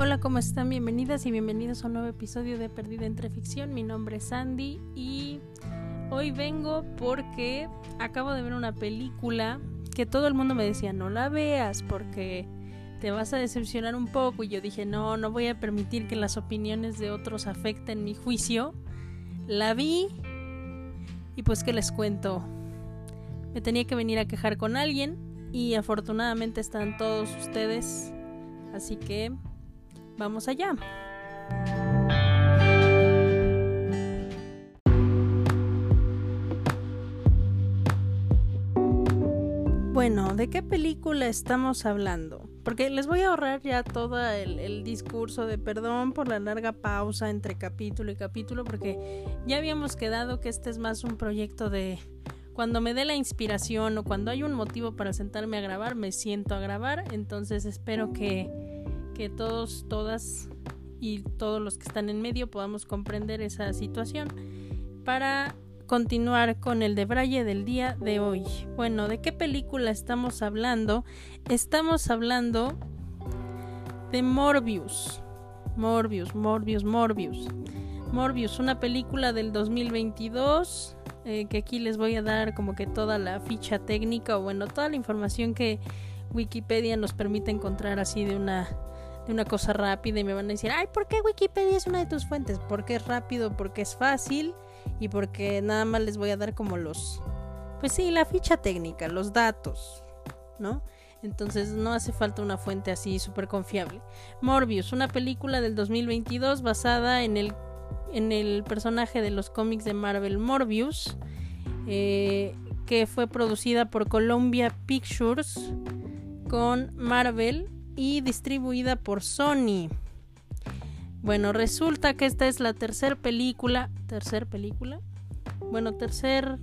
Hola, ¿cómo están? Bienvenidas y bienvenidos a un nuevo episodio de Perdida entre Ficción. Mi nombre es Sandy y hoy vengo porque acabo de ver una película que todo el mundo me decía no la veas porque te vas a decepcionar un poco y yo dije no, no voy a permitir que las opiniones de otros afecten mi juicio. La vi y pues que les cuento. Me tenía que venir a quejar con alguien y afortunadamente están todos ustedes. Así que Vamos allá. Bueno, ¿de qué película estamos hablando? Porque les voy a ahorrar ya todo el, discurso de perdón por la larga pausa entre capítulo y capítulo, porque ya habíamos quedado que este es más un proyecto de cuando me dé la inspiración o cuando hay un motivo para sentarme a grabar, me siento a grabar. Entonces espero que que todos, todas y todos los que están en medio podamos comprender esa situación para continuar con el de Braille del día de hoy. Bueno, ¿de qué película estamos hablando? Estamos hablando de Morbius. Morbius, Morbius, Morbius. Morbius, una película del 2022 eh, que aquí les voy a dar como que toda la ficha técnica o bueno, toda la información que Wikipedia nos permite encontrar así de una una cosa rápida y me van a decir, ay, ¿por qué Wikipedia es una de tus fuentes? Porque es rápido, porque es fácil y porque nada más les voy a dar como los, pues sí, la ficha técnica, los datos, ¿no? Entonces no hace falta una fuente así súper confiable. Morbius, una película del 2022 basada en el, en el personaje de los cómics de Marvel Morbius, eh, que fue producida por Columbia Pictures con Marvel y distribuida por Sony. Bueno, resulta que esta es la tercera película. ¿Tercer película? Bueno, tercer.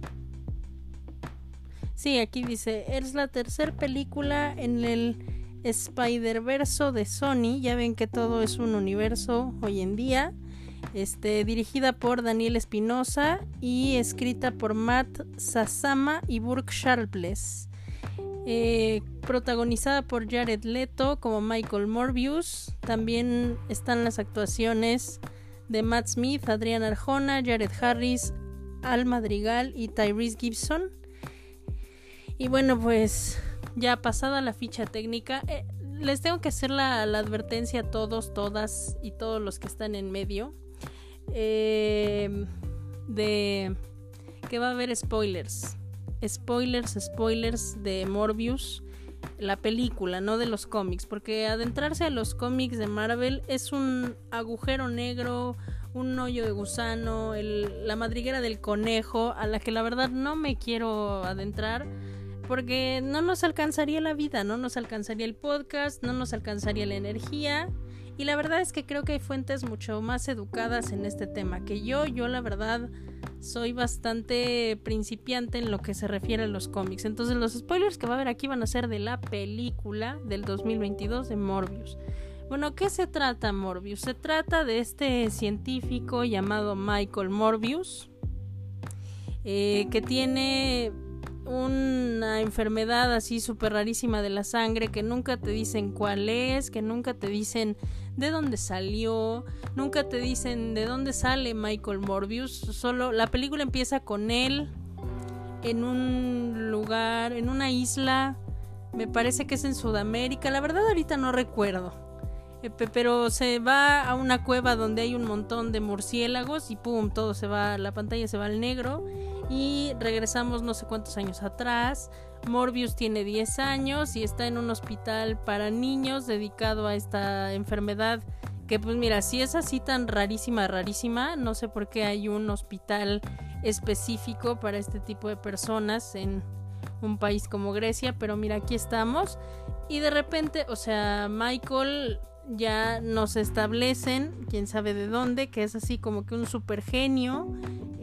Sí, aquí dice: es la tercera película en el Spider-Verse de Sony. Ya ven que todo es un universo hoy en día. Este, dirigida por Daniel Espinosa y escrita por Matt Sasama y Burke Sharpless. Eh, protagonizada por Jared Leto como Michael Morbius. También están las actuaciones de Matt Smith, Adrián Arjona, Jared Harris, Al Madrigal y Tyrese Gibson. Y bueno, pues ya pasada la ficha técnica, eh, les tengo que hacer la, advertencia a todos, todas y todos los que están en medio eh, de que va a haber spoilers spoilers, spoilers de Morbius, la película, no de los cómics, porque adentrarse a los cómics de Marvel es un agujero negro, un hoyo de gusano, la madriguera del conejo, a la que la verdad no me quiero adentrar. Porque no nos alcanzaría la vida, no nos alcanzaría el podcast, no nos alcanzaría la energía. Y la verdad es que creo que hay fuentes mucho más educadas en este tema que yo. Yo la verdad soy bastante principiante en lo que se refiere a los cómics. Entonces los spoilers que va a haber aquí van a ser de la película del 2022 de Morbius. Bueno, ¿qué se trata Morbius? Se trata de este científico llamado Michael Morbius, eh, que tiene una enfermedad así súper rarísima de la sangre que nunca te dicen cuál es, que nunca te dicen de dónde salió, nunca te dicen de dónde sale Michael Morbius, solo la película empieza con él en un lugar, en una isla, me parece que es en Sudamérica, la verdad ahorita no recuerdo. Eh, pero se va a una cueva donde hay un montón de murciélagos y pum, todo se va, la pantalla se va al negro y regresamos no sé cuántos años atrás. Morbius tiene 10 años y está en un hospital para niños dedicado a esta enfermedad que pues mira, si es así tan rarísima, rarísima, no sé por qué hay un hospital específico para este tipo de personas en un país como Grecia, pero mira, aquí estamos y de repente, o sea, Michael ya nos establecen, quién sabe de dónde, que es así como que un super genio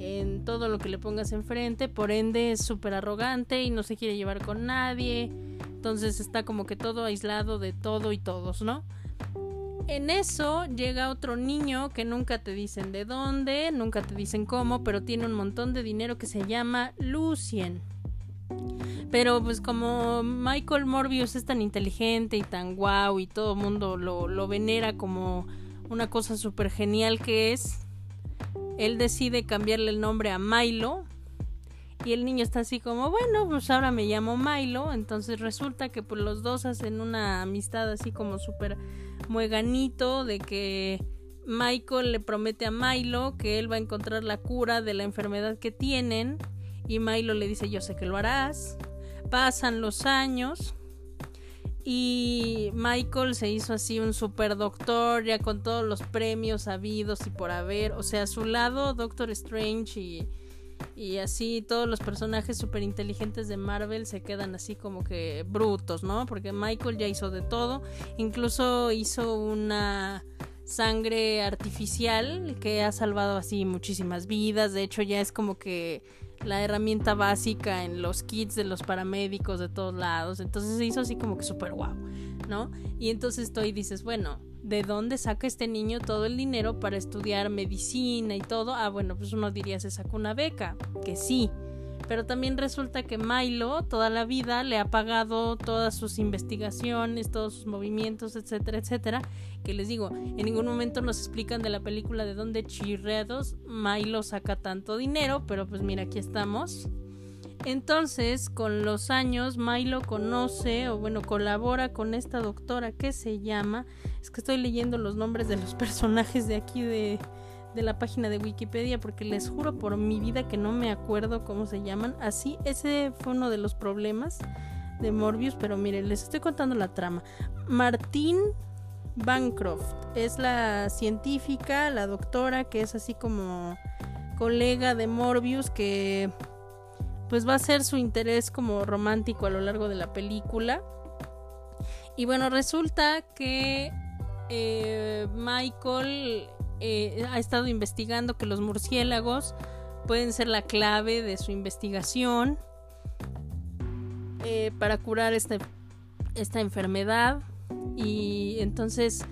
en todo lo que le pongas enfrente, por ende es súper arrogante y no se quiere llevar con nadie, entonces está como que todo aislado de todo y todos, ¿no? En eso llega otro niño que nunca te dicen de dónde, nunca te dicen cómo, pero tiene un montón de dinero que se llama Lucien. Pero pues como Michael Morbius es tan inteligente y tan guau y todo el mundo lo, lo venera como una cosa súper genial que es, él decide cambiarle el nombre a Milo y el niño está así como, bueno, pues ahora me llamo Milo. Entonces resulta que pues los dos hacen una amistad así como súper mueganito de que Michael le promete a Milo que él va a encontrar la cura de la enfermedad que tienen. Y Milo le dice, yo sé que lo harás. Pasan los años. Y Michael se hizo así un super doctor, ya con todos los premios habidos y por haber. O sea, a su lado, Doctor Strange y y así todos los personajes súper inteligentes de Marvel se quedan así como que brutos, ¿no? Porque Michael ya hizo de todo, incluso hizo una sangre artificial que ha salvado así muchísimas vidas, de hecho ya es como que la herramienta básica en los kits de los paramédicos de todos lados, entonces se hizo así como que súper guau, ¿no? Y entonces estoy dices, bueno, ¿de dónde saca este niño todo el dinero para estudiar medicina y todo? Ah, bueno, pues uno diría se sacó una beca, que sí. Pero también resulta que Milo toda la vida le ha pagado todas sus investigaciones, todos sus movimientos, etcétera, etcétera. Que les digo, en ningún momento nos explican de la película de dónde chirreados Milo saca tanto dinero, pero pues mira, aquí estamos. Entonces, con los años, Milo conoce o bueno, colabora con esta doctora que se llama, es que estoy leyendo los nombres de los personajes de aquí de, de la página de Wikipedia porque les juro por mi vida que no me acuerdo cómo se llaman. Así, ese fue uno de los problemas de Morbius, pero miren, les estoy contando la trama. Martín Bancroft es la científica, la doctora que es así como colega de Morbius que pues va a ser su interés como romántico a lo largo de la película. Y bueno, resulta que eh, Michael eh, ha estado investigando que los murciélagos pueden ser la clave de su investigación eh, para curar esta, esta enfermedad. Y entonces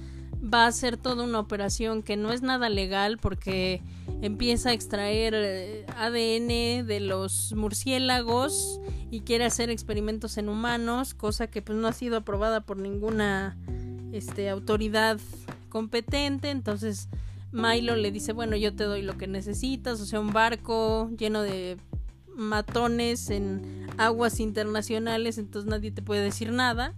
va a ser toda una operación que no es nada legal porque empieza a extraer eh, ADN de los murciélagos y quiere hacer experimentos en humanos, cosa que pues no ha sido aprobada por ninguna este, autoridad competente, entonces Milo le dice, bueno, yo te doy lo que necesitas, o sea, un barco lleno de matones en aguas internacionales, entonces nadie te puede decir nada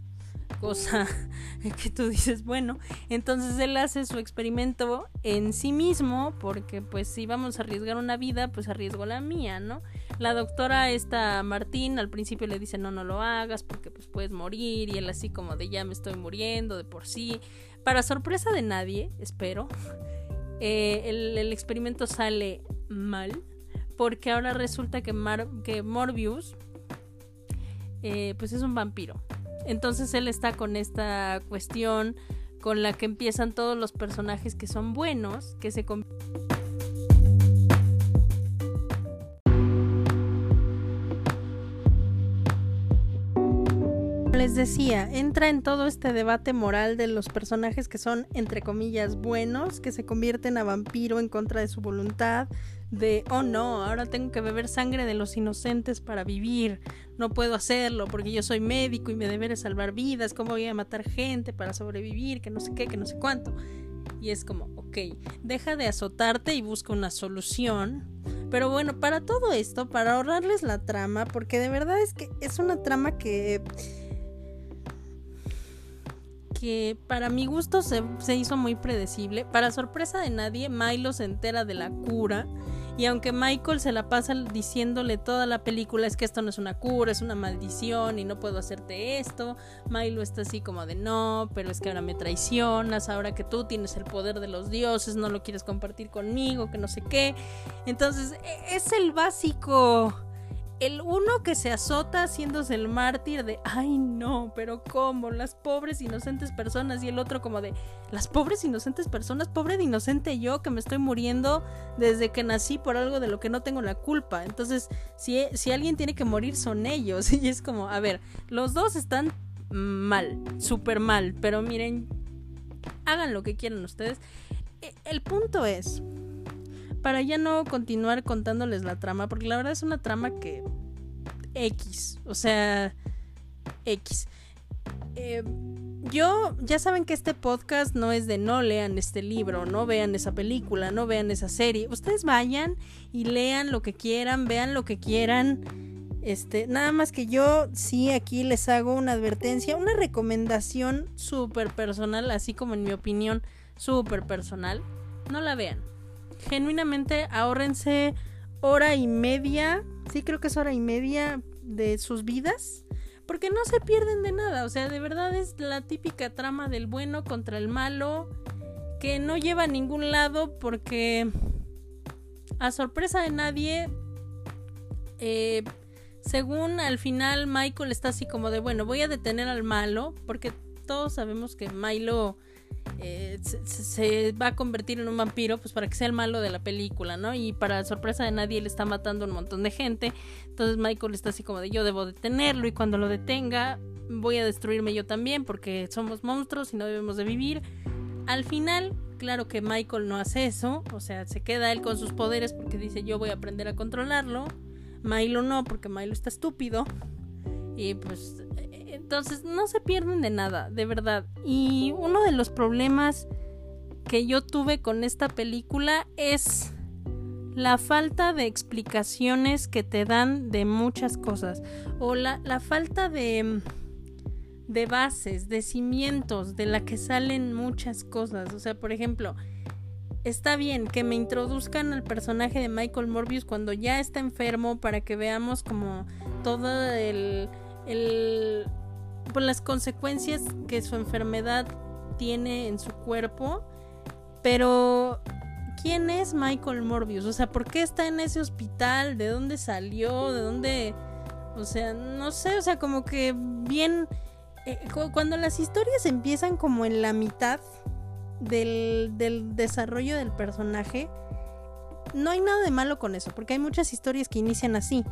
cosa que tú dices, bueno, entonces él hace su experimento en sí mismo, porque pues si vamos a arriesgar una vida, pues arriesgo la mía, ¿no? La doctora esta Martín al principio le dice, no, no lo hagas, porque pues puedes morir, y él así como de ya me estoy muriendo de por sí. Para sorpresa de nadie, espero, eh, el, experimento sale mal, porque ahora resulta que, que Morbius, eh, pues es un vampiro. Entonces él está con esta cuestión con la que empiezan todos los personajes que son buenos, que se les decía, entra en todo este debate moral de los personajes que son, entre comillas, buenos, que se convierten a vampiro en contra de su voluntad, de, oh no, ahora tengo que beber sangre de los inocentes para vivir, no puedo hacerlo porque yo soy médico y me deberé salvar vidas, ¿cómo voy a matar gente para sobrevivir? Que no sé qué, que no sé cuánto. Y es como, ok, deja de azotarte y busca una solución. Pero bueno, para todo esto, para ahorrarles la trama, porque de verdad es que es una trama que que para mi gusto se, se, hizo muy predecible. Para sorpresa de nadie, Milo se entera de la cura y aunque Michael se la pasa diciéndole toda la película es que esto no es una cura, es una maldición y no puedo hacerte esto, Milo está así como de no, pero es que ahora me traicionas, ahora que tú tienes el poder de los dioses, no lo quieres compartir conmigo, que no sé qué. Entonces, e-, es el básico el uno que se azota haciéndose el mártir de, ay no, pero ¿cómo? Las pobres inocentes personas y el otro como de, las pobres inocentes personas, pobre de inocente yo que me estoy muriendo desde que nací por algo de lo que no tengo la culpa. Entonces, si, si alguien tiene que morir son ellos. Y es como, a ver, los dos están mal, súper mal, pero miren, hagan lo que quieran ustedes. E, el punto es para ya no continuar contándoles la trama, porque la verdad es una trama que X, o sea, X. Eh, yo, ya saben que este podcast no es de no lean este libro, no vean esa película, no vean esa serie. Ustedes vayan y lean lo que quieran, vean lo que quieran. Este, nada más que yo sí aquí les hago una advertencia, una recomendación súper personal, así como en mi opinión súper personal. No la vean. Genuinamente ahórrense hora y media, sí creo que es hora y media de sus vidas porque no se pierden de nada, o sea, de verdad es la típica trama del bueno contra el malo, que no lleva a ningún lado porque a sorpresa de nadie, eh, según al final Michael está así como de, bueno, voy a detener al malo, porque todos sabemos que Milo eh, se, va a convertir en un vampiro, pues para que sea el malo de la película, ¿no? Y para sorpresa de nadie, él está matando a un montón de gente. Entonces Michael está así como de yo debo detenerlo y cuando lo detenga voy a destruirme yo también porque somos monstruos y no debemos de vivir. Al final, claro que Michael no hace eso, o sea, se queda él con sus poderes porque dice yo voy a aprender a controlarlo. Milo no, porque Milo está estúpido. Y pues entonces no se pierden de nada, de verdad. Y uno de los problemas que yo tuve con esta película es la falta de explicaciones que te dan de muchas cosas. O la, la falta de, de bases, de cimientos, de la que salen muchas cosas. O sea, por ejemplo, está bien que me introduzcan al personaje de Michael Morbius cuando ya está enfermo para que veamos como todo el, el por las consecuencias que su enfermedad tiene en su cuerpo. Pero, ¿quién es Michael Morbius? O sea, ¿por qué está en ese hospital? ¿De dónde salió? ¿De dónde...? O sea, no sé, o sea, como que bien... Eh, cuando las historias empiezan como en la mitad del, del desarrollo del personaje, no hay nada de malo con eso, porque hay muchas historias que inician así.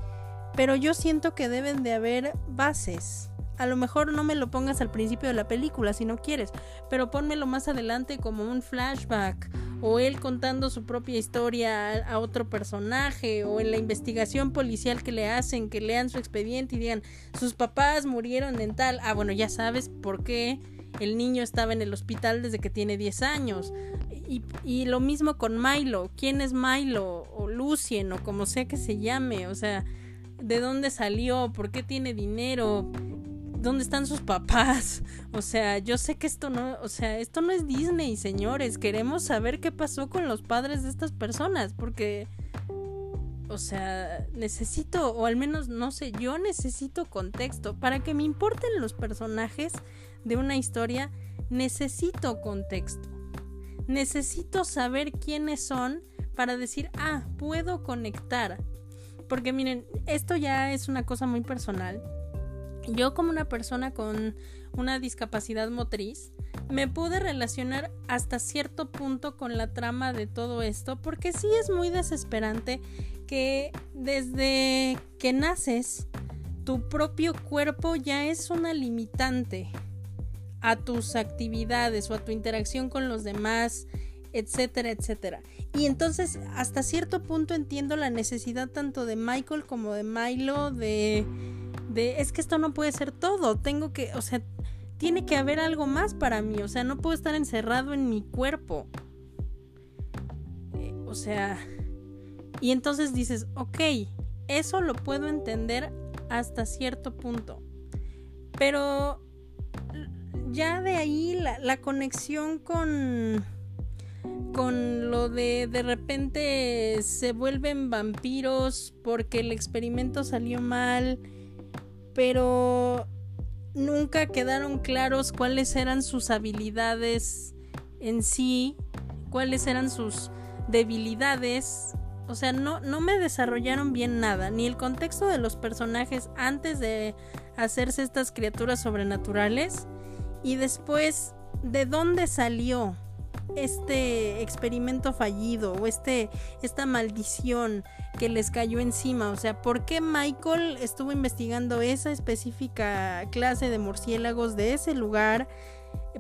Pero yo siento que deben de haber bases a lo mejor no me lo pongas al principio de la película si no quieres, pero pónmelo más adelante como un flashback o él contando su propia historia a, otro personaje o en la investigación policial que le hacen, que lean su expediente y digan, sus papás murieron en tal, ah bueno, ya sabes por qué el niño estaba en el hospital desde que tiene 10 años. Y, y, lo mismo con Milo. ¿Quién es Milo? O Lucien, o como sea que se llame. O sea, ¿de dónde salió? ¿Por qué tiene dinero? ¿Dónde están sus papás? O sea, yo sé que esto no, o sea, esto no es Disney, señores. Queremos saber qué pasó con los padres de estas personas, porque, o sea, necesito, o al menos, no sé, yo necesito contexto. Para que me importen los personajes de una historia, necesito contexto. Necesito saber quiénes son para decir, ah, puedo conectar. Porque miren, esto ya es una cosa muy personal yo como una persona con una discapacidad motriz, me pude relacionar hasta cierto punto con la trama de todo esto, porque sí es muy desesperante que desde que naces, tu propio cuerpo ya es una limitante a tus actividades o a tu interacción con los demás, etcétera, etcétera. Y entonces hasta cierto punto entiendo la necesidad tanto de Michael como de Milo de de es que esto no puede ser todo, tengo que, o sea, tiene que haber algo más para mí, o sea, no puedo estar encerrado en mi cuerpo. Eh, o sea, y entonces dices, ok, eso lo puedo entender hasta cierto punto. Pero ya de ahí la, la conexión con con lo de de repente se vuelven vampiros porque el experimento salió mal pero nunca quedaron claros cuáles eran sus habilidades en sí, cuáles eran sus debilidades. O sea, no, no me desarrollaron bien nada, ni el contexto de los personajes antes de hacerse estas criaturas sobrenaturales y después de dónde salió este experimento fallido o este esta maldición que les cayó encima, o sea, ¿por qué Michael estuvo investigando esa específica clase de murciélagos de ese lugar?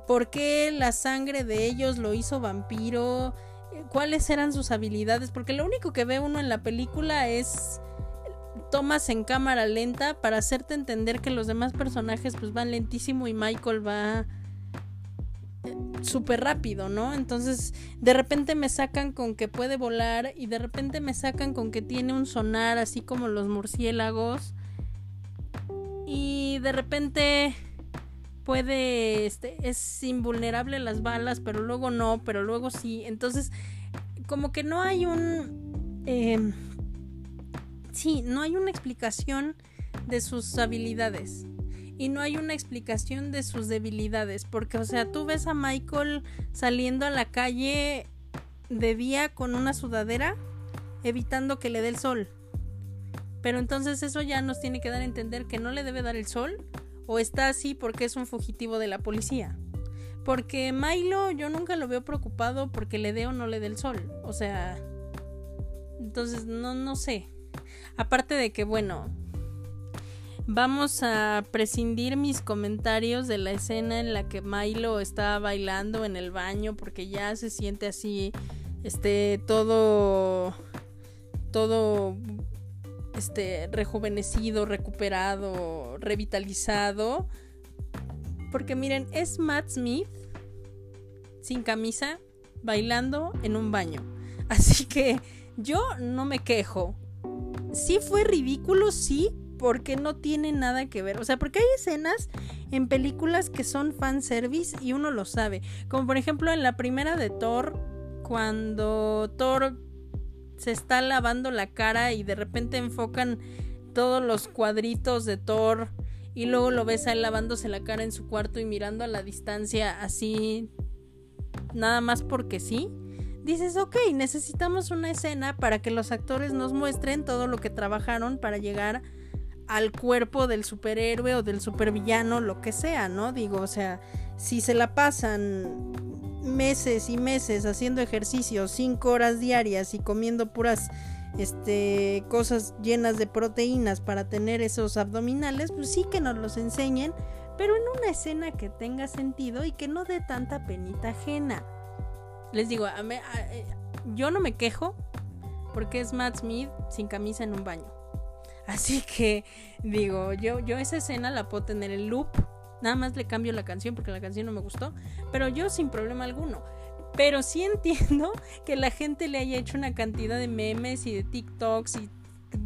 ¿Por qué la sangre de ellos lo hizo vampiro? ¿Cuáles eran sus habilidades? Porque lo único que ve uno en la película es tomas en cámara lenta para hacerte entender que los demás personajes pues van lentísimo y Michael va súper rápido, ¿no? Entonces de repente me sacan con que puede volar y de repente me sacan con que tiene un sonar así como los murciélagos y de repente puede, este, es invulnerable las balas, pero luego no, pero luego sí. Entonces, como que no hay un... Eh, sí, no hay una explicación de sus habilidades. Y no hay una explicación de sus debilidades. Porque, o sea, tú ves a Michael saliendo a la calle de día con una sudadera, evitando que le dé el sol. Pero entonces eso ya nos tiene que dar a entender que no le debe dar el sol o está así porque es un fugitivo de la policía. Porque Milo yo nunca lo veo preocupado porque le dé o no le dé el sol. O sea, entonces no, no sé. Aparte de que, bueno, vamos a prescindir mis comentarios de la escena en la que Milo está bailando en el baño porque ya se siente así, este, todo, todo este, rejuvenecido, recuperado, revitalizado. Porque miren, es Matt Smith sin camisa, bailando en un baño. Así que yo no me quejo. Sí fue ridículo, sí, porque no tiene nada que ver. O sea, porque hay escenas en películas que son fanservice y uno lo sabe. Como por ejemplo en la primera de Thor, cuando Thor se está lavando la cara y de repente enfocan todos los cuadritos de Thor y luego lo ves a él lavándose la cara en su cuarto y mirando a la distancia así nada más porque sí. Dices, ok, necesitamos una escena para que los actores nos muestren todo lo que trabajaron para llegar al cuerpo del superhéroe o del supervillano, lo que sea, ¿no? Digo, o sea, si se la pasan meses y meses haciendo ejercicio, cinco horas diarias y comiendo puras este, cosas llenas de proteínas para tener esos abdominales, pues sí que nos los enseñen, pero en una escena que tenga sentido y que no dé tanta penita ajena. Les digo, eh, yo no me quejo porque es Matt Smith sin camisa en un baño. Así que digo, yo, yo esa escena la puedo tener en loop Nada más le cambio la canción porque la canción no me gustó, pero yo sin problema alguno. Pero sí entiendo que la gente le haya hecho una cantidad de memes y de TikToks y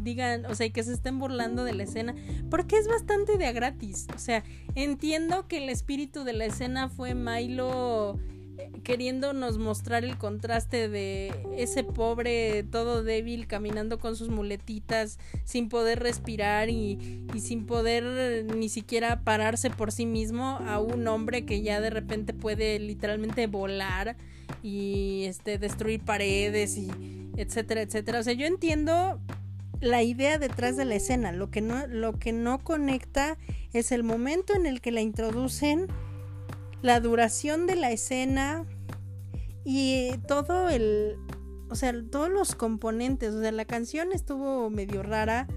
digan, o sea, que se estén burlando de la escena, porque es bastante de a gratis. O sea, entiendo que el espíritu de la escena fue Milo queriéndonos mostrar el contraste de ese pobre todo débil caminando con sus muletitas sin poder respirar y, sin poder ni siquiera pararse por sí mismo a un hombre que ya de repente puede literalmente volar y este destruir paredes y etcétera etcétera. O sea yo entiendo la idea detrás de la escena. Lo que no lo que no conecta es el momento en el que la introducen la duración de la escena y todo el, o sea, todos los componentes, o sea, la canción estuvo medio rara,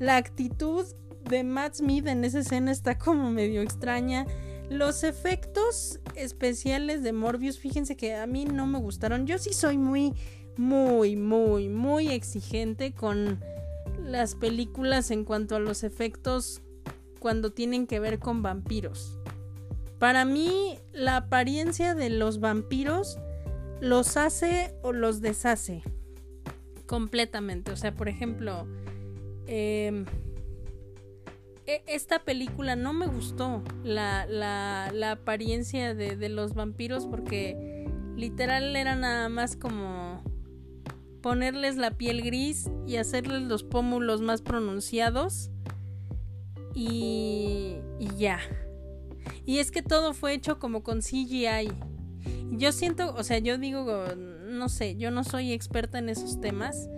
la actitud de Matt Smith en esa escena está como medio extraña. Los efectos especiales de Morbius, fíjense que a mí no me gustaron. Yo sí soy muy, muy, muy, muy exigente con las películas en cuanto a los efectos cuando tienen que ver con vampiros. Para mí, la apariencia de los vampiros los hace o los deshace completamente. O sea, por ejemplo, em, e, esta película no me gustó la, la, apariencia de, de, los vampiros porque literal era nada más como ponerles la piel gris y hacerles los pómulos más pronunciados y, y ya. Y es que todo fue hecho como con CGI. Yo siento, o sea, yo digo, no sé, yo no soy experta en esos temas,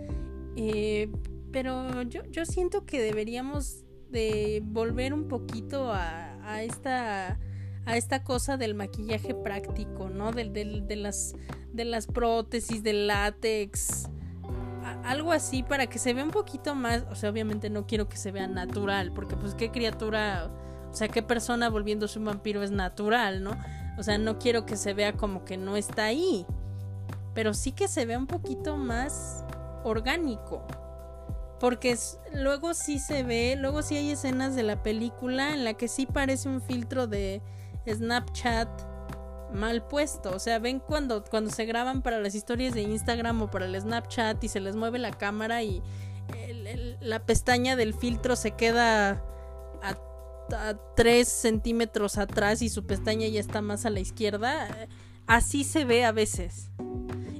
eh, pero yo, yo siento que deberíamos de volver un poquito a, a esta a esta cosa del maquillaje práctico, ¿no? Del, del, de, las, de las prótesis, del látex, algo así para que se vea un poquito más, o sea, obviamente no quiero que se vea natural, porque pues qué criatura o sea, qué persona volviéndose un vampiro es natural, ¿no? O sea, no quiero que se vea como que no está ahí. Pero sí que se vea un poquito más orgánico. Porque luego sí se ve, luego sí hay escenas de la película en la que sí parece un filtro de Snapchat mal puesto. O sea, ven cuando, cuando se graban para las historias de Instagram o para el Snapchat y se les mueve la cámara y la pestaña del filtro se queda a, 3 centímetros atrás y su pestaña ya está más a la izquierda. Así se ve a veces.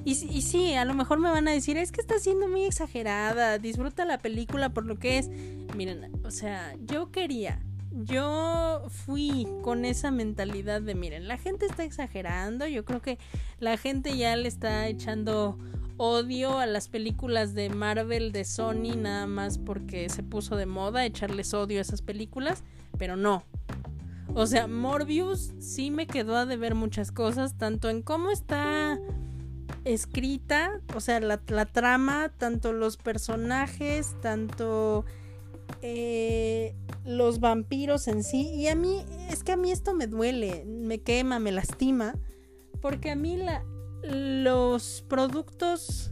Y, y, sí, a lo mejor me van a decir, es que está siendo muy exagerada, disfruta la película por lo que es. Miren, o sea, yo quería yo fui con esa mentalidad de, miren, la gente está exagerando, yo creo que la gente ya le está echando odio a las películas de Marvel, de Sony, nada más porque se puso de moda echarles odio a esas películas, pero no. O sea, Morbius sí me quedó a deber muchas cosas, tanto en cómo está escrita, o sea, la, trama, tanto los personajes, tanto eh, los vampiros en sí. Y a mí, es que a mí esto me duele, me quema, me lastima. Porque a mí los productos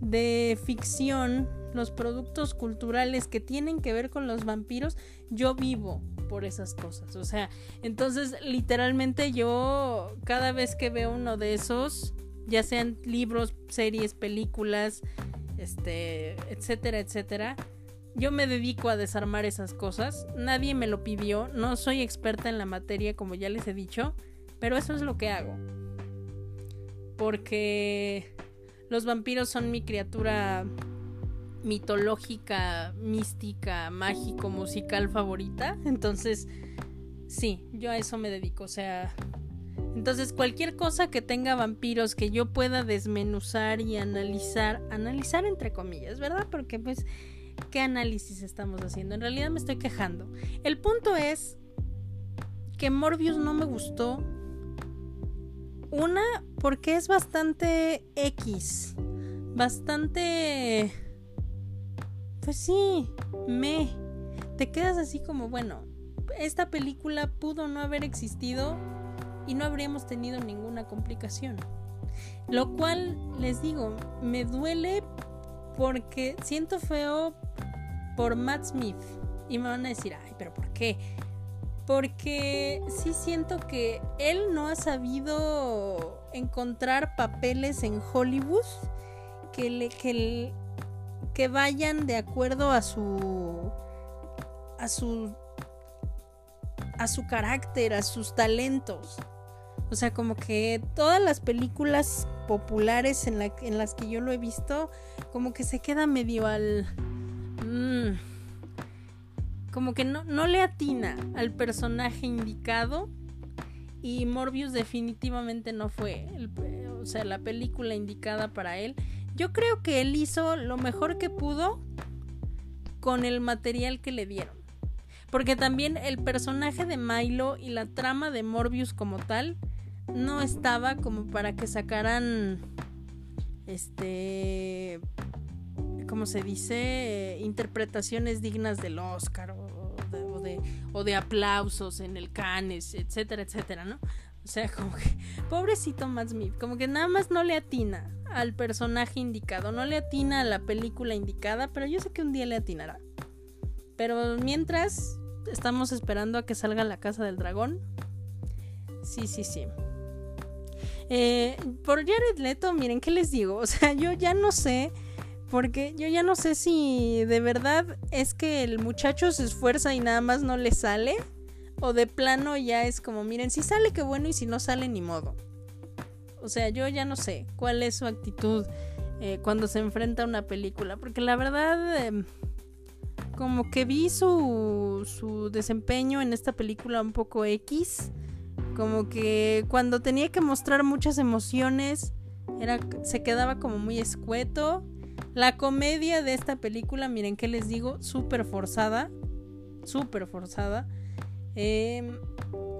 de ficción, los productos culturales que tienen que ver con los vampiros, yo vivo por esas cosas. O sea, entonces literalmente yo cada vez que veo uno de esos, ya sean libros, series, películas, este, etcétera, etcétera, yo me dedico a desarmar esas cosas. Nadie me lo pidió. No soy experta en la materia, como ya les he dicho. Pero eso es lo que hago. Porque los vampiros son mi criatura mitológica, mística, mágico, musical favorita. Entonces, sí, yo a eso me dedico. O sea, entonces cualquier cosa que tenga vampiros que yo pueda desmenuzar y analizar, analizar entre comillas, ¿verdad? Porque pues qué análisis estamos haciendo. En realidad me estoy quejando. El punto es que Morbius no me gustó. Una, porque es bastante X. Bastante... Pues sí, me... Te quedas así como, bueno, esta película pudo no haber existido y no habríamos tenido ninguna complicación. Lo cual, les digo, me duele porque siento feo por Matt Smith. Y me van a decir, ay, pero ¿por qué? Porque sí siento que él no ha sabido encontrar papeles en Hollywood que, le, que, que vayan de acuerdo a su a su a su carácter, a sus talentos. O sea, como que todas las películas populares en, las que yo lo he visto, como que se queda medio al... Mm, como que no, no le atina al personaje indicado. Y Morbius definitivamente no fue, o sea, la película indicada para él. Yo creo que él hizo lo mejor que pudo con el material que le dieron. Porque también el personaje de Milo y la trama de Morbius como tal no estaba como para que sacaran este como se dice interpretaciones dignas del Oscar o de, o de, aplausos en el Cannes etcétera etcétera no o sea como que pobrecito Matt Smith como que nada más no le atina al personaje indicado no le atina a la película indicada pero yo sé que un día le atinará. Pero mientras estamos esperando a que salga la casa del dragón. Sí sí sí. Eh, por Jared Leto, miren, ¿qué les digo? O sea, yo ya no sé, porque yo ya no sé si de verdad es que el muchacho se esfuerza y nada más no le sale, o de plano ya es como, miren, si sale, qué bueno, y si no sale, ni modo. O sea, yo ya no sé cuál es su actitud eh, cuando se enfrenta a una película, porque la verdad... Em, como que vi su, su desempeño en esta película un poco X. Como que cuando tenía que mostrar muchas emociones, era, se quedaba como muy escueto. La comedia de esta película, miren qué les digo, súper forzada. Súper forzada. Em,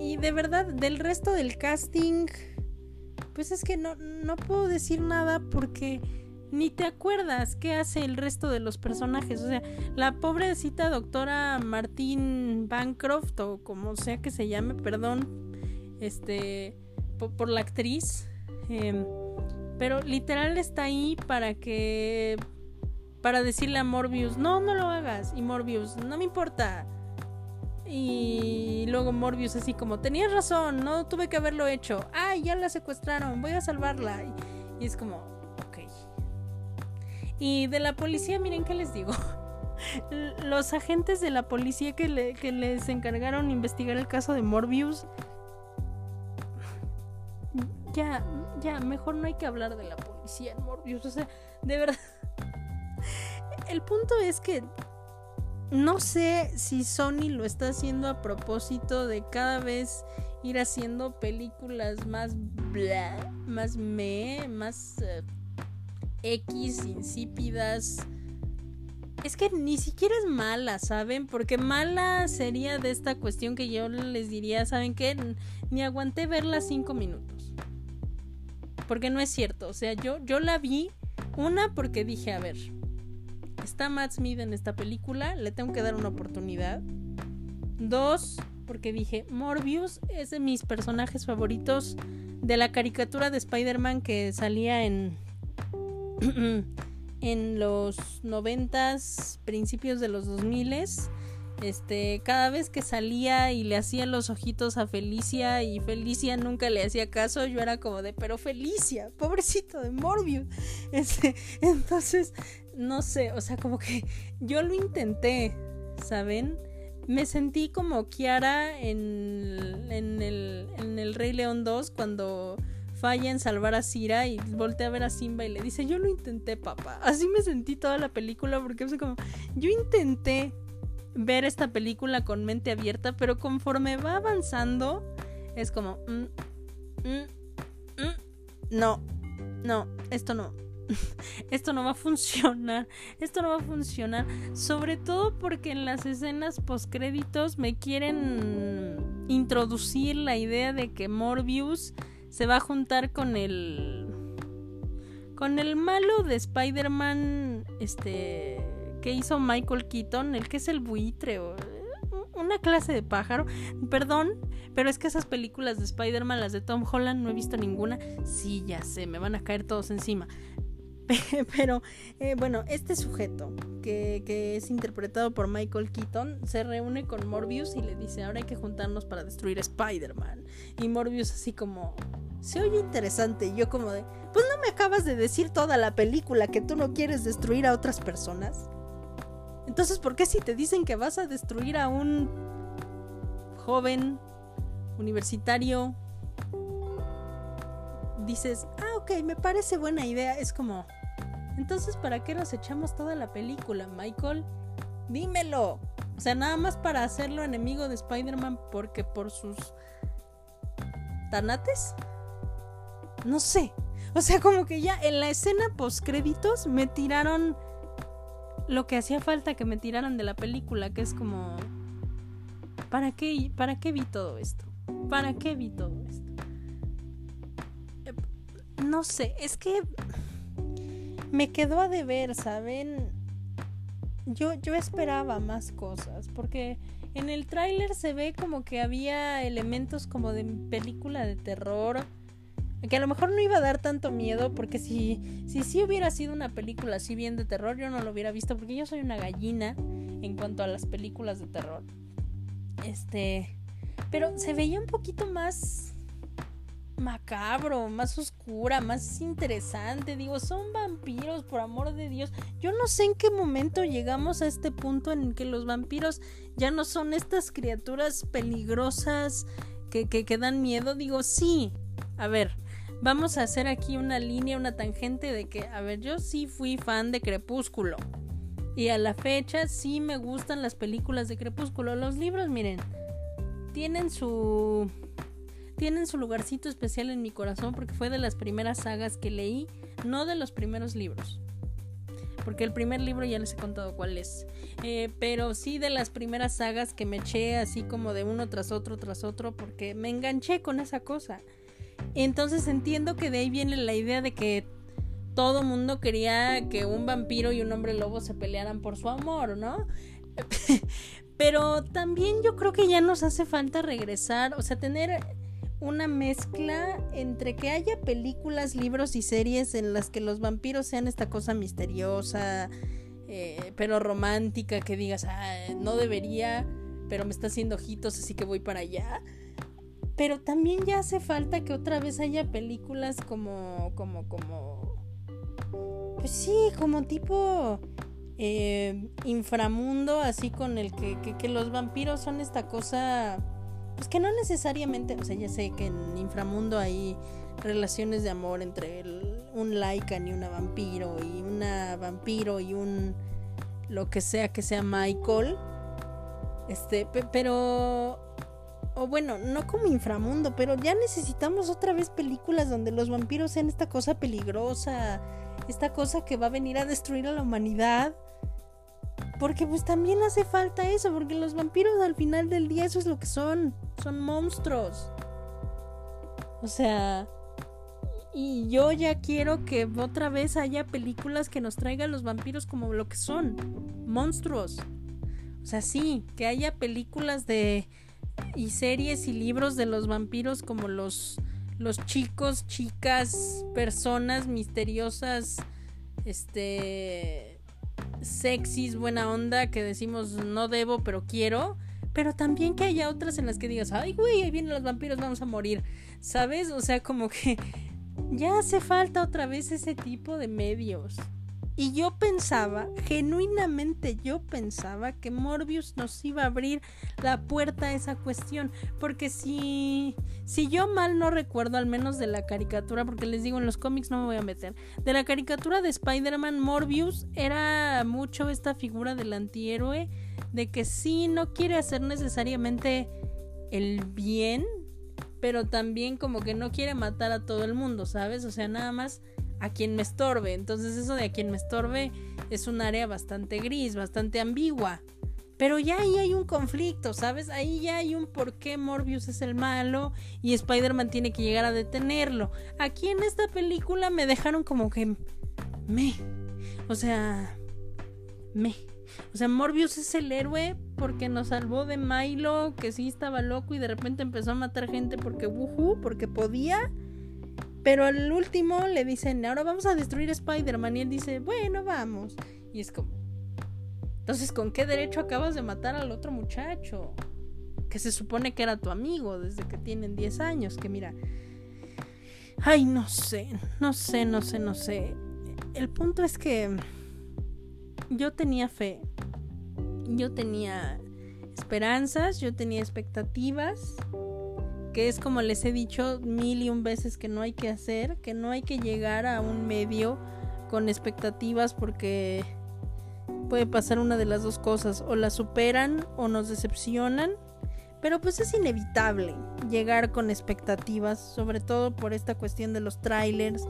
y de verdad, del resto del casting, pues es que no, no puedo decir nada porque ni te acuerdas qué hace el resto de los personajes. O sea, la pobrecita doctora Martín Bancroft, o como sea que se llame, perdón este, por, la actriz. Em, pero literal está ahí para que para decirle a Morbius, no, no lo hagas. Y Morbius, no me importa. Y luego Morbius así como, tenías razón, no tuve que haberlo hecho. Ay, ya la secuestraron, voy a salvarla. Y, es como, ok. Y de la policía, miren qué les digo. Los agentes de la policía que, que les encargaron investigar el caso de Morbius. Ya, ya, mejor no hay que hablar de la policía en Morbius. O sea, de verdad. El punto es que no sé si Sony lo está haciendo a propósito de cada vez ir haciendo películas más bla, más me, más eh, X, insípidas. Es que ni siquiera es mala, ¿saben? Porque mala sería de esta cuestión que yo les diría, ¿saben qué? Ni aguanté verla cinco minutos. Porque no es cierto. O sea, yo, yo la vi, una porque dije, a ver, está Matt Smith en esta película, le tengo que dar una oportunidad. Dos, porque dije, Morbius es de mis personajes favoritos de la caricatura de Spider-Man que salía en en los noventas, principios de los dos miles. Este, cada vez que salía y le hacía los ojitos a Felicia y Felicia nunca le hacía caso, yo era como de, pero Felicia, pobrecito de Morbius. Este, entonces, no sé, o sea, como que yo lo intenté, ¿saben? Me sentí como Kiara en, en, el, en el Rey León 2 cuando falla en salvar a Cira y voltea a ver a Simba y le dice, yo lo intenté, papá. Así me sentí toda la película porque es como, yo intenté ver esta película con mente abierta, pero conforme va avanzando, es como, mm, mm, mm, no, no, esto no, esto no va a funcionar, esto no va a funcionar, sobre todo porque en las escenas postcréditos me quieren introducir la idea de que Morbius se va a juntar con el con el malo de Spider-Man este que hizo Michael Keaton, el que es el buitre o una clase de pájaro. Perdón, pero es que esas películas de Spider-Man, las de Tom Holland, no he visto ninguna. Sí, ya sé, me van a caer todos encima. Pero eh, bueno, este sujeto que, es interpretado por Michael Keaton se reúne con Morbius y le dice, ahora hay que juntarnos para destruir Spider-Man. Y Morbius así como, se oye interesante. Y yo como de, pues no me acabas de decir toda la película que tú no quieres destruir a otras personas. Entonces, ¿por qué si te dicen que vas a destruir a un joven universitario dices, ah, ok, me parece buena idea. Es como, entonces, ¿para qué nos echamos toda la película, Michael? Dímelo. O sea, nada más para hacerlo enemigo de Spider-Man porque por sus tanates. No sé. O sea, como que ya en la escena post créditos me tiraron lo que hacía falta que me tiraran de la película, que es como ¿Para qué para qué vi todo esto? ¿Para qué vi todo esto? No sé, es que me quedó a deber, ¿saben? Yo, yo esperaba más cosas, porque en el tráiler se ve como que había elementos como de película de terror, que a lo mejor no iba a dar tanto miedo, porque si, si sí hubiera sido una película así bien de terror, yo no lo hubiera visto, porque yo soy una gallina en cuanto a las películas de terror. Este, pero se veía un poquito más macabro, más oscura, más interesante. Digo, son vampiros, por amor de Dios. Yo no sé en qué momento llegamos a este punto en que los vampiros ya no son estas criaturas peligrosas que, que, que dan miedo. Digo, sí. A ver, vamos a hacer aquí una línea, una tangente de que, a ver, yo sí fui fan de Crepúsculo. Y a la fecha sí me gustan las películas de Crepúsculo. Los libros, miren, tienen su tienen su lugarcito especial en mi corazón porque fue de las primeras sagas que leí, no de los primeros libros. Porque el primer libro ya les he contado cuál es. Eh, pero sí de las primeras sagas que me eché así como de uno tras otro, tras otro, porque me enganché con esa cosa. Entonces entiendo que de ahí viene la idea de que todo mundo quería que un vampiro y un hombre lobo se pelearan por su amor, ¿no? Pero también yo creo que ya nos hace falta regresar, o sea, tener una mezcla entre que haya películas, libros y series en las que los vampiros sean esta cosa misteriosa eh, pero romántica, que digas, ah, no debería, pero me está haciendo ojitos, así que voy para allá. Pero también ya hace falta que otra vez haya películas como, como, como, pues sí, como tipo eh, inframundo, así con el que, que, los vampiros son esta cosa, pues que no necesariamente, o sea, ya sé que en inframundo hay relaciones de amor entre un Lycan y una vampiro, y una vampiro y un lo que sea que sea Michael. Este, pero o bueno, no como inframundo, pero ya necesitamos otra vez películas donde los vampiros sean esta cosa peligrosa, esta cosa que va a venir a destruir a la humanidad. Porque pues también hace falta eso, porque los vampiros al final del día eso es lo que son, son monstruos. O sea, y yo ya quiero que otra vez haya películas que nos traigan los vampiros como lo que son, monstruos. O sea, sí, que haya películas de y series y libros de los vampiros como los los chicos, chicas, personas misteriosas, este sexys, buena onda que decimos no debo, pero quiero, pero también que haya otras en las que digas, "Ay, güey, ahí vienen los vampiros, vamos a morir." ¿Sabes? O sea, como que ya hace falta otra vez ese tipo de medios. Y yo pensaba, genuinamente yo pensaba que Morbius nos iba a abrir la puerta a esa cuestión. Porque si, si yo mal no recuerdo, al menos de la caricatura, porque les digo, en los cómics no me voy a meter, de la caricatura de Spider-Man, Morbius era mucho esta figura del antihéroe, de que sí no quiere hacer necesariamente el bien, pero también como que no quiere matar a todo el mundo, ¿sabes? O sea, nada más a quien me estorbe. Entonces eso de a quien me estorbe es un área bastante gris, bastante ambigua. Pero ya ahí hay un conflicto, ¿sabes? Ahí ya hay un por qué Morbius es el malo y Spider-Man tiene que llegar a detenerlo. Aquí en esta película me dejaron como que... Me. O sea... Me. O sea, Morbius es el héroe porque nos salvó de Milo, que sí estaba loco y de repente empezó a matar gente porque, wuhu, porque podía. Pero al último le dicen, ahora vamos a destruir Spider-Man. Y él dice, bueno, vamos. Y es como, entonces, ¿con qué derecho acabas de matar al otro muchacho? Que se supone que era tu amigo desde que tienen 10 años. Que mira, ay, no sé, no sé, no sé, no sé. El punto es que yo tenía fe. Yo tenía esperanzas, yo tenía expectativas que es como les he dicho mil y un veces que no hay que hacer, que no hay que llegar a un medio con expectativas porque puede pasar una de las dos cosas, o la superan o nos decepcionan, pero pues es inevitable llegar con expectativas, sobre todo por esta cuestión de los trailers,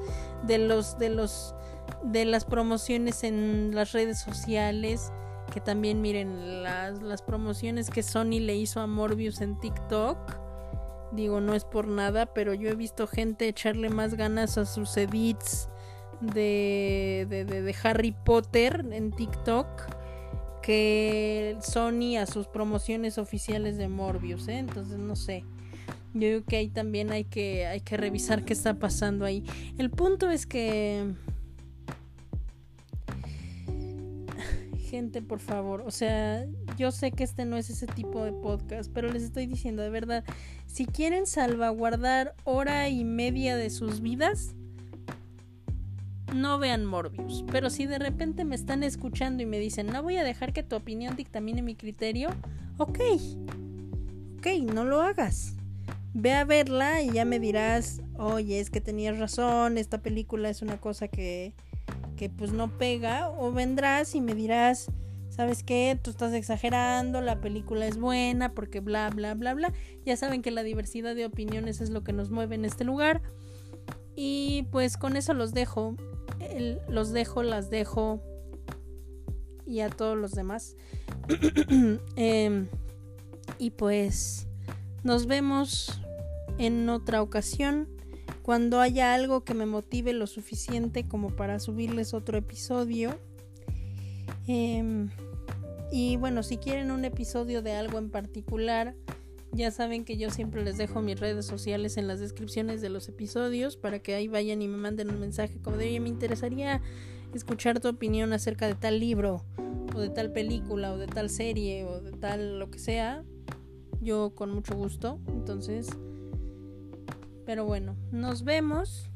de los de los de las promociones en las redes sociales, que también miren las, las promociones que Sony le hizo a Morbius en TikTok Digo, no es por nada, pero yo he visto gente echarle más ganas a sus edits de, de, de, Harry Potter en TikTok que Sony a sus promociones oficiales de Morbius, ¿eh? Entonces no sé. Yo creo que ahí también hay que, hay que revisar qué está pasando ahí. El punto es que gente, por favor. O sea, yo sé que este no es ese tipo de podcast, pero les estoy diciendo de verdad, si quieren salvaguardar hora y media de sus vidas, no vean Morbius. Pero si de repente me están escuchando y me dicen, no voy a dejar que tu opinión dictamine mi criterio, ok, ok, no lo hagas. Ve a verla y ya me dirás, oye, es que tenías razón, esta película es una cosa que que pues no pega o vendrás y me dirás, ¿sabes qué? Tú estás exagerando, la película es buena porque bla, bla, bla, bla. Ya saben que la diversidad de opiniones es lo que nos mueve en este lugar. Y pues con eso los dejo, los dejo, las dejo y a todos los demás. Em, y pues nos vemos en otra ocasión cuando haya algo que me motive lo suficiente como para subirles otro episodio. Em, y bueno, si quieren un episodio de algo en particular, Ya saben que yo siempre les dejo mis redes sociales en las descripciones de los episodios para que ahí vayan y me manden un mensaje como de, oye, me interesaría escuchar tu opinión acerca de tal libro o de tal película o de tal serie o de tal lo que sea. Yo con mucho gusto. Entonces, pero bueno, nos vemos.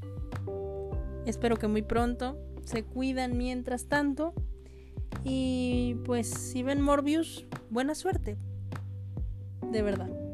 Espero que muy pronto. Se cuidan mientras tanto. Y pues si ven Morbius, buena suerte. De verdad.